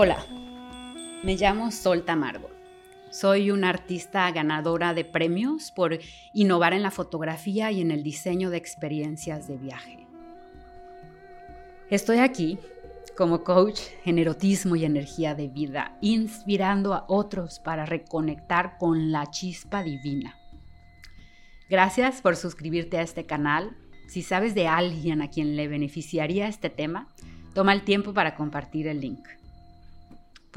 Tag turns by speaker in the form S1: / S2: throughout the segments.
S1: Hola, me llamo Sol Tamargo. Soy una artista ganadora de premios por innovar en la fotografía y en el diseño de experiencias de viaje. Estoy aquí como coach en erotismo y energía de vida, inspirando a otros para reconectar con la chispa divina. Gracias por suscribirte a este canal. Si sabes de alguien a quien le beneficiaría este tema, toma el tiempo para compartir el link.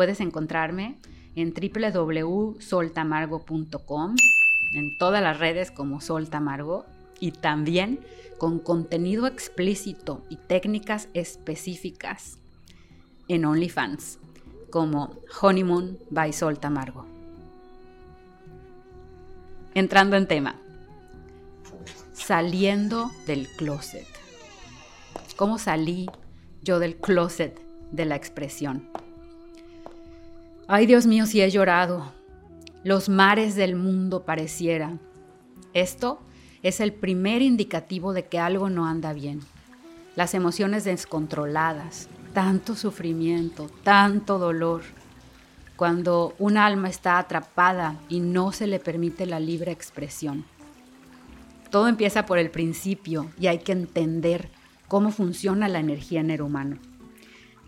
S1: Puedes encontrarme en www.soltamargo.com, en todas las redes como Soltamargo y también con contenido explícito y técnicas específicas en OnlyFans como Honeymoon by Soltamargo. Entrando en tema, saliendo del closet. ¿Cómo salí yo del closet de la expresión? Ay Dios mío, si he llorado. Los mares del mundo parecieran. Esto es el primer indicativo de que algo no anda bien. Las emociones descontroladas, tanto sufrimiento, tanto dolor. Cuando un alma está atrapada y no se le permite la libre expresión. Todo empieza por el principio y hay que entender cómo funciona la energía en el humano.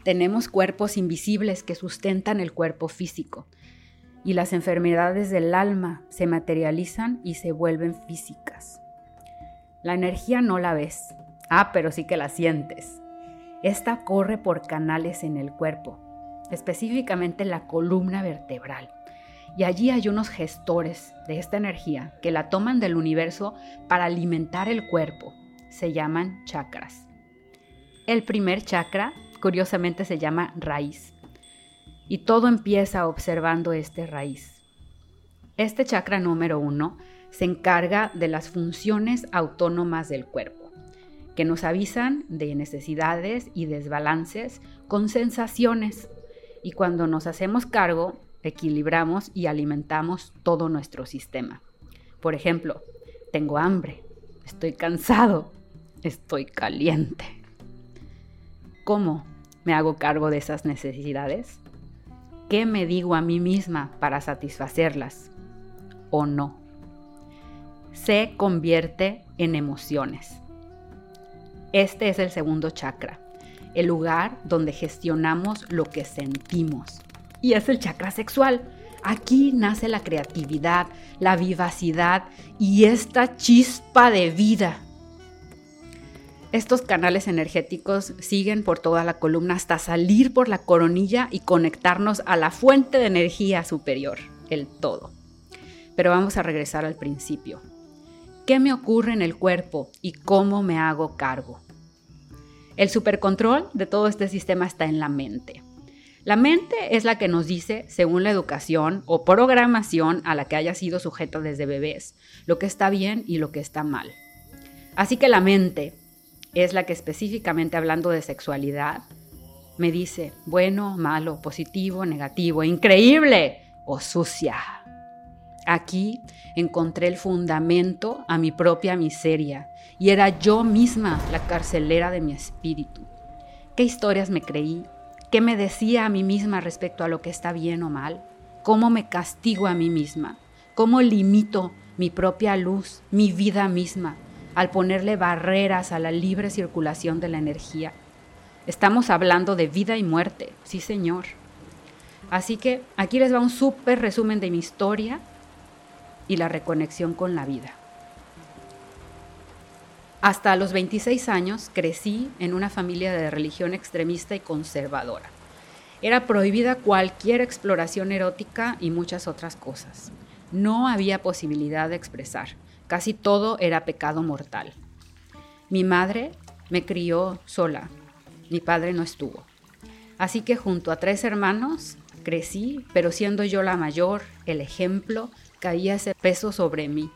S1: Tenemos cuerpos invisibles que sustentan el cuerpo físico y las enfermedades del alma se materializan y se vuelven físicas. La energía no la ves, ah, pero sí que la sientes. Esta corre por canales en el cuerpo, específicamente la columna vertebral. Y allí hay unos gestores de esta energía que la toman del universo para alimentar el cuerpo. Se llaman chakras. El primer chakra curiosamente se llama raíz. Y todo empieza observando este raíz. Este chakra número uno se encarga de las funciones autónomas del cuerpo, que nos avisan de necesidades y desbalances con sensaciones. Y cuando nos hacemos cargo, equilibramos y alimentamos todo nuestro sistema. Por ejemplo, tengo hambre, estoy cansado, estoy caliente. ¿Cómo? Me hago cargo de esas necesidades? ¿Qué me digo a mí misma para satisfacerlas? ¿O no? Se convierte en emociones. Este es el segundo chakra, el lugar donde gestionamos lo que sentimos. Y es el chakra sexual. Aquí nace la creatividad, la vivacidad y esta chispa de vida estos canales energéticos siguen por toda la columna hasta salir por la coronilla y conectarnos a la fuente de energía superior, el todo. Pero vamos a regresar al principio. ¿Qué me ocurre en el cuerpo y cómo me hago cargo? El supercontrol de todo este sistema está en la mente. La mente es la que nos dice, según la educación o programación a la que haya sido sujeto desde bebés, lo que está bien y lo que está mal. Así que la mente, es la que específicamente hablando de sexualidad me dice bueno, malo, positivo, negativo, increíble o sucia. Aquí encontré el fundamento a mi propia miseria y era yo misma la carcelera de mi espíritu. ¿Qué historias me creí? ¿Qué me decía a mí misma respecto a lo que está bien o mal? ¿Cómo me castigo a mí misma? ¿Cómo limito mi propia luz, mi vida misma? Al ponerle barreras a la libre circulación de la energía. Estamos hablando de vida y muerte, sí señor. Así que aquí les va un súper resumen de mi historia y la reconexión con la vida. Hasta los 26 años crecí en una familia de religión extremista y conservadora. Era prohibida cualquier exploración erótica y muchas otras cosas. No había posibilidad de expresar. Casi todo era pecado mortal. Mi madre me crió sola, mi padre no estuvo. Así que junto a tres hermanos crecí, pero siendo yo la mayor, el ejemplo, caía ese peso sobre mí,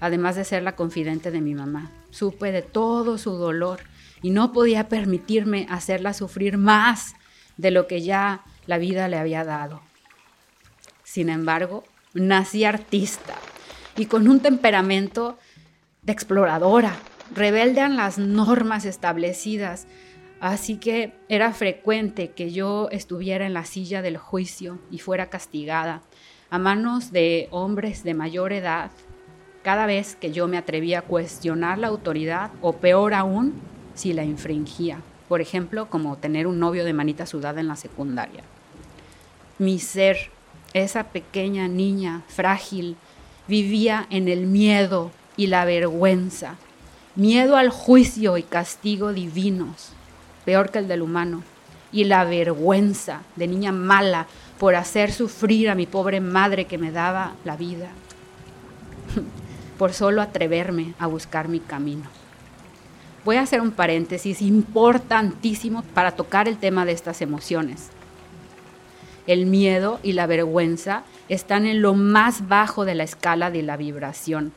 S1: además de ser la confidente de mi mamá. Supe de todo su dolor y no podía permitirme hacerla sufrir más de lo que ya la vida le había dado. Sin embargo, nací artista y con un temperamento de exploradora, rebelde a las normas establecidas, Así que era frecuente que yo estuviera en la silla del juicio y fuera castigada a manos de hombres de mayor edad cada vez que yo me atrevía a cuestionar la autoridad o peor aún si la infringía. Por ejemplo, como tener un novio de manita sudada en la secundaria. Mi ser, esa pequeña niña frágil, vivía en el miedo y la vergüenza, miedo al juicio y castigo divinos, peor que el del humano, y la vergüenza de niña mala por hacer sufrir a mi pobre madre que me daba la vida, por solo atreverme a buscar mi camino. Voy a hacer un paréntesis importantísimo para tocar el tema de estas emociones. El miedo y la vergüenza están en lo más bajo de la escala de la vibración.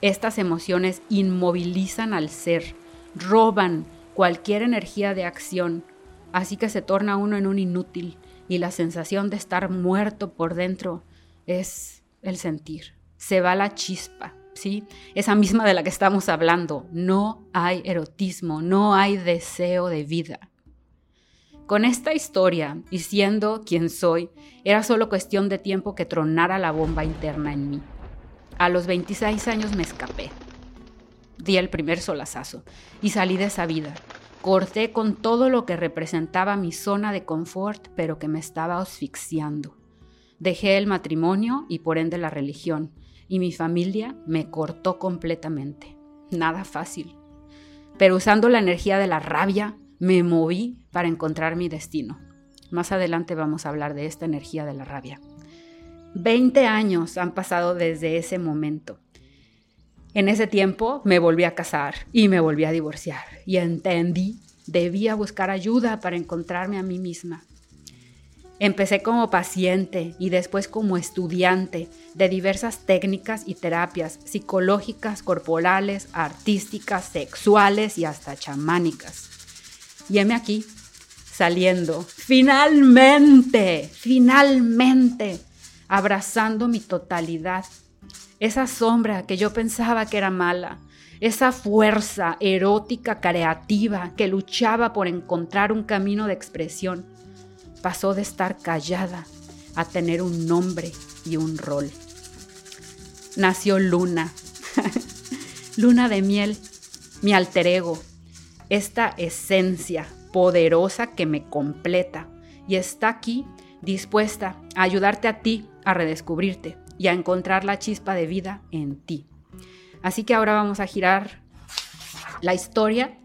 S1: Estas emociones inmovilizan al ser, roban cualquier energía de acción, así que se torna uno en un inútil y la sensación de estar muerto por dentro es el sentir. Se va la chispa, ¿sí? Esa misma de la que estamos hablando. No hay erotismo, no hay deseo de vida. Con esta historia, y siendo quien soy, era solo cuestión de tiempo que tronara la bomba interna en mí. A los 26 años me escapé. Di el primer solazazo y salí de esa vida. Corté con todo lo que representaba mi zona de confort, pero que me estaba asfixiando. Dejé el matrimonio y por ende la religión, y mi familia me cortó completamente. Nada fácil. Pero usando la energía de la rabia, me moví para encontrar mi destino. Más adelante vamos a hablar de esta energía de la rabia. Veinte años han pasado desde ese momento. En ese tiempo me volví a casar y me volví a divorciar y entendí, debía buscar ayuda para encontrarme a mí misma. Empecé como paciente y después como estudiante de diversas técnicas y terapias psicológicas, corporales, artísticas, sexuales y hasta chamánicas. Y heme aquí, saliendo, finalmente, finalmente, abrazando mi totalidad. Esa sombra que yo pensaba que era mala, esa fuerza erótica creativa que luchaba por encontrar un camino de expresión, pasó de estar callada a tener un nombre y un rol. Nació Luna, Luna de miel, mi alter ego, esta esencia poderosa que me completa y está aquí dispuesta a ayudarte a ti a redescubrirte y a encontrar la chispa de vida en ti. Así que ahora vamos a girar la historia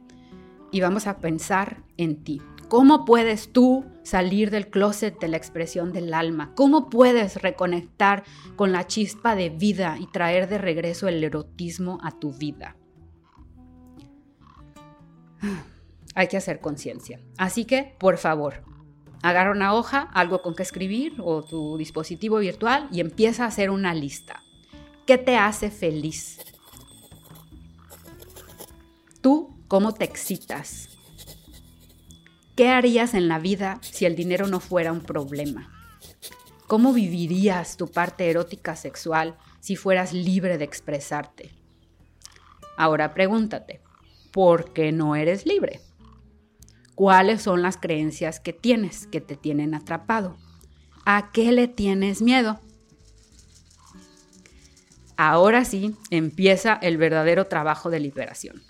S1: y vamos a pensar en ti. ¿Cómo puedes tú salir del closet de la expresión del alma? ¿Cómo puedes reconectar con la chispa de vida y traer de regreso el erotismo a tu vida? Hay que hacer conciencia. Así que, por favor, agarra una hoja, algo con que escribir o tu dispositivo virtual y empieza a hacer una lista. ¿Qué te hace feliz? ¿Tú cómo te excitas? ¿Qué harías en la vida si el dinero no fuera un problema? ¿Cómo vivirías tu parte erótica sexual si fueras libre de expresarte? Ahora pregúntate, ¿por qué no eres libre? ¿Cuáles son las creencias que tienes que te tienen atrapado? ¿A qué le tienes miedo? Ahora sí empieza el verdadero trabajo de liberación.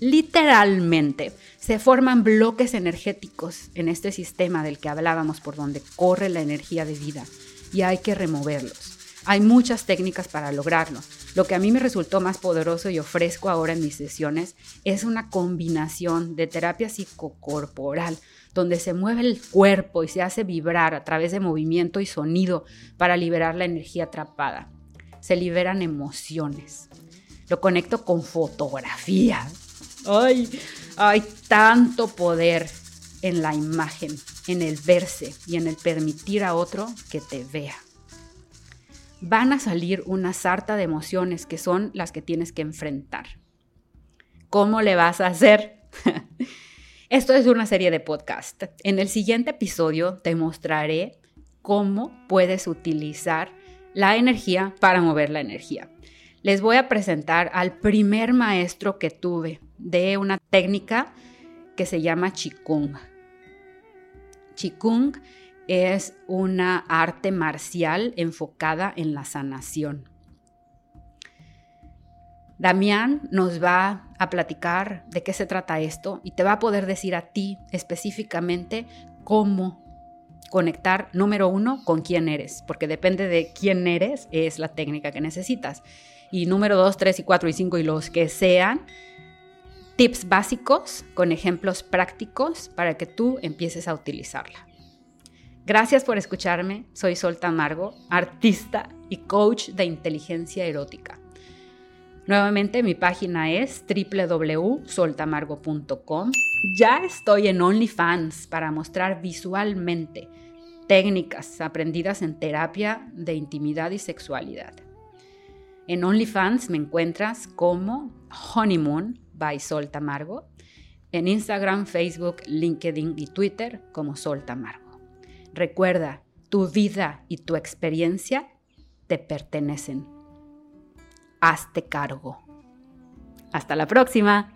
S1: Literalmente se forman bloques energéticos en este sistema del que hablábamos por donde corre la energía de vida y hay que removerlos. Hay muchas técnicas para lograrlo. Lo que a mí me resultó más poderoso y ofrezco ahora en mis sesiones es una combinación de terapia psicocorporal, donde se mueve el cuerpo y se hace vibrar a través de movimiento y sonido para liberar la energía atrapada. Se liberan emociones. Lo conecto con fotografía. ¡Ay! Hay tanto poder en la imagen, en el verse y en el permitir a otro que te vea van a salir una sarta de emociones que son las que tienes que enfrentar. ¿Cómo le vas a hacer? Esto es una serie de podcast. En el siguiente episodio te mostraré cómo puedes utilizar la energía para mover la energía. Les voy a presentar al primer maestro que tuve de una técnica que se llama Qigong. Qigong es una arte marcial enfocada en la sanación. Damián nos va a platicar de qué se trata esto y te va a poder decir a ti específicamente cómo conectar, número uno, con quién eres, porque depende de quién eres, es la técnica que necesitas. Y número dos, tres y cuatro y cinco y los que sean, tips básicos con ejemplos prácticos para que tú empieces a utilizarla. Gracias por escucharme. Soy Sol Tamargo, artista y coach de inteligencia erótica. Nuevamente mi página es www.soltamargo.com. Ya estoy en OnlyFans para mostrar visualmente técnicas aprendidas en terapia de intimidad y sexualidad. En OnlyFans me encuentras como Honeymoon by Sol Tamargo. En Instagram, Facebook, LinkedIn y Twitter como Sol Tamargo. Recuerda, tu vida y tu experiencia te pertenecen. Hazte cargo. Hasta la próxima.